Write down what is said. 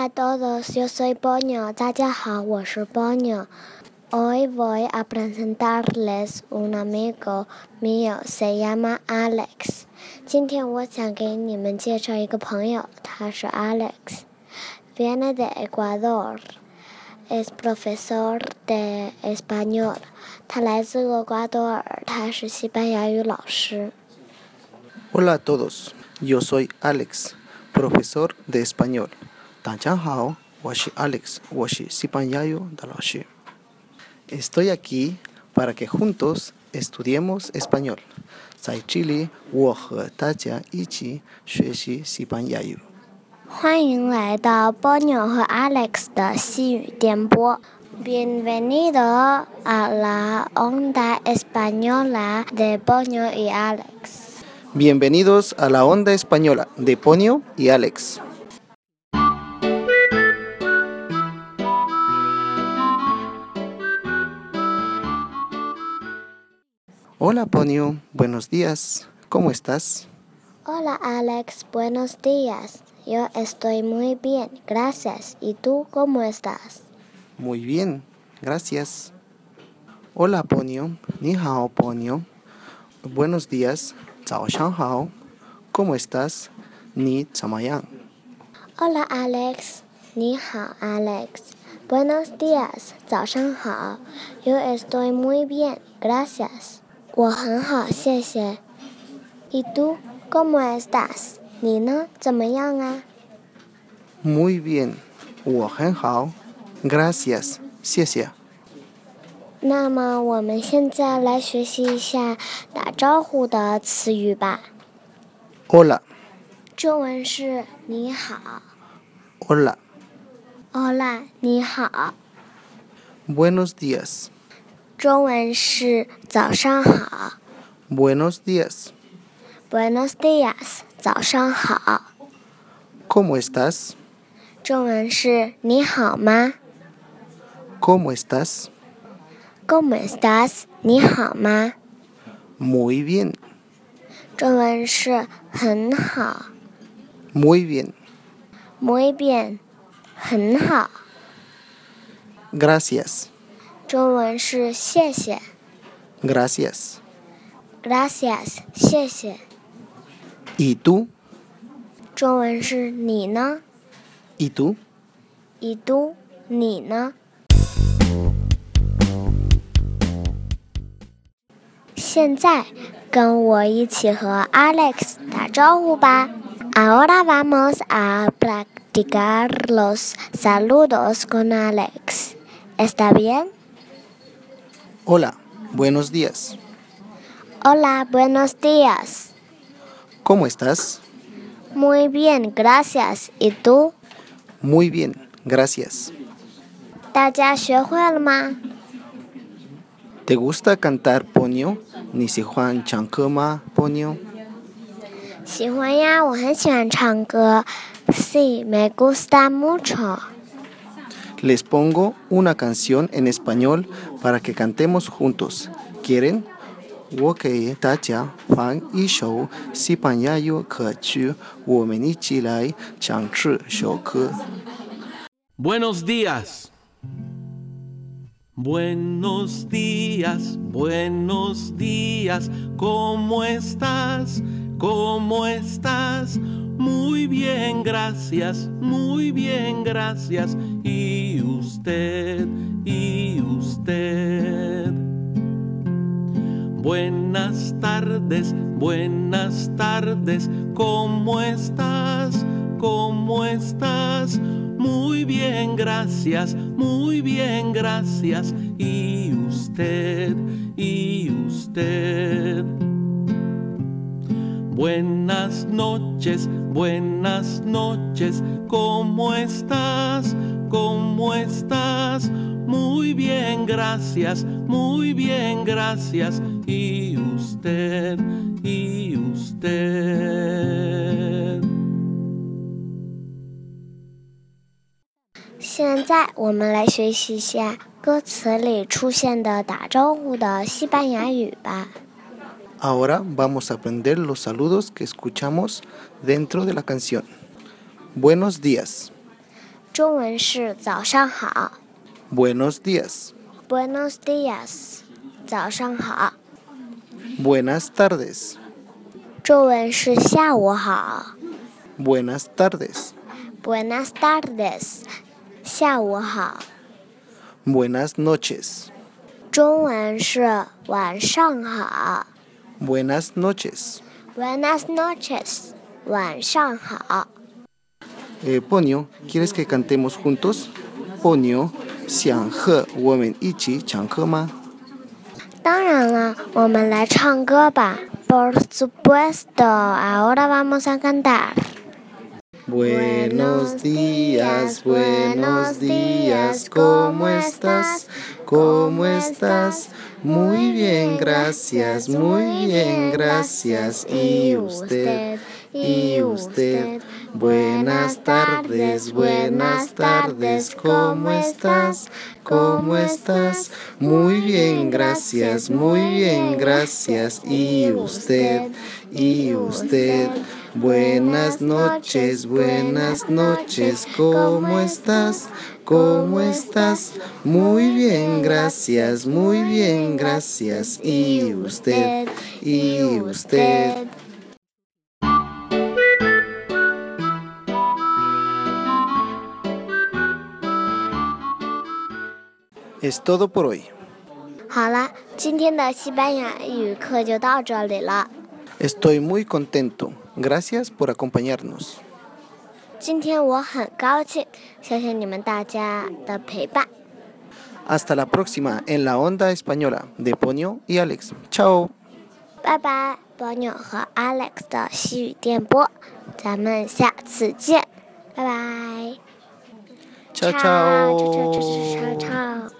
Hola a todos, yo soy Boño. 大家好，我是 Boño。Hoy voy a presentarles un amigo mío, se llama Alex. 今天我想给你们介绍一个朋友，他是 Alex。Viene de Ecuador. Es profesor de español. 他来自厄瓜多尔，他是西班牙语老师。 Hola a todos, yo soy Alex, profesor de español. 大家好，我是 Alex，我是西班牙语的老师。Estoy aquí para que juntos estudiemos español. 在这里，我和大家一起学习西班牙语。欢迎来到 Bonio 和 Alex 的西语电波。Bienvenido a la onda española de Bonio y Alex。 Bienvenidos a la onda española de Ponio y Alex. Hola Ponio, buenos días. ¿Cómo estás? Hola Alex, buenos días. Yo estoy muy bien, gracias. ¿Y tú cómo estás? Muy bien, gracias. Hola Ponio, ni hao Ponio. Buenos días, Zhao Shang Hao. ¿Cómo estás? Ni Chamayang. Hola Alex, ni hao Alex. Buenos días, Zhao Shang Hao. Yo estoy muy bien, gracias. 我很好，谢谢。¿Y tú cómo estás? 你呢？怎么样啊？Muy bien, 我很好. Gracias, 谢谢.那么我们现在来学习一下打招呼的词语吧。Hola, 中文是你好 hola.，Hola，你好。Buenos días. 中文是早上好 Buenos días. ，Buenos dias，早上好。 ¿Cómo estás? 中文是你好吗 ¿Cómo estás? ？¿Cómo estás？你好吗？ Muy bien. 中文是很好 Muy bien. ，muy bien，很好。 Gracias. 中文是谢谢 Gracias. ，Gracias，谢谢。 ¿Y tú? 中文是你呢？ ¿Y tú? 以都，你呢？现在跟我一起和 Alex 打招呼吧。Ahora vamos a practicar los saludos con Alex. ¿Está bien? Hola. Buenos días. Hola, buenos días. ¿Cómo estás? Muy bien, gracias. ¿Y tú? Muy bien. Gracias. 大家学会了吗？ ¿Te gusta cantar, Ponio? ¿Ni si Juan Chancoma, Ponio? 喜欢呀，我很喜欢唱歌。Sí, me gusta mucho. Les pongo una canción en español para que cantemos juntos. ¿Quieren? Tacha Fan y Shou Si Kachu Buenos días. Buenos días, buenos días, ¿cómo estás? ¿Cómo estás? Muy bien, gracias, muy bien, gracias. Y usted? ¿Y usted? Buenas tardes, buenas tardes. ¿Cómo estás? ¿Cómo estás? Muy bien, gracias, muy bien, gracias. ¿Y usted? ¿Y usted? Buenas noches, buenas noches. ¿Cómo estás? ¿Cómo estás? Muy bien, gracias, muy bien, gracias. ¿Y usted? ¿Y usted? 现在我们来学习一下歌词里出现的打招呼的西班牙语吧。 Ahora vamos a aprender los saludos que escuchamos dentro de la canción. Buenos días. 中文是早上好。Buenos días. Buenos días，早上好。Buenas tardes. 中文是下午好。Buenas tardes. Buenas tardes，下午好。Buenas noches. 中文是晚上好。Buenas noches. Buenas noches，晚上好。Eh, Ponyo, ¿quieres que cantemos juntos? Ponyo, 想和我们一起唱歌吗？当然了，我们来唱歌吧。Por supuesto, ahora vamos a cantar. Buenos días, buenos días, ¿cómo estás? ¿Cómo estás? Muy bien, gracias, muy bien, gracias. ¿Y usted? ¿Y usted? Buenas tardes, buenas tardes, ¿cómo estás? ¿Cómo estás? Muy bien, gracias, muy bien, gracias. ¿Y usted? ¿Y usted? Buenas noches, buenas noches, ¿cómo estás? ¿Cómo estás? Muy bien, gracias, muy bien, gracias. ¿Y usted? ¿Y usted? Es todo por hoy. 好了，今天的西班牙语课就到这里了。 Estoy muy contento. Gracias por acompañarnos. 今天我很高兴，谢谢你们大家的陪伴。 Hasta la próxima en la onda española de Ponyo y Alex. Chao. 拜拜，波妞和 Alex 的西语电波，咱们下次见，拜拜。 Chao, 超超超 chao. 超超超。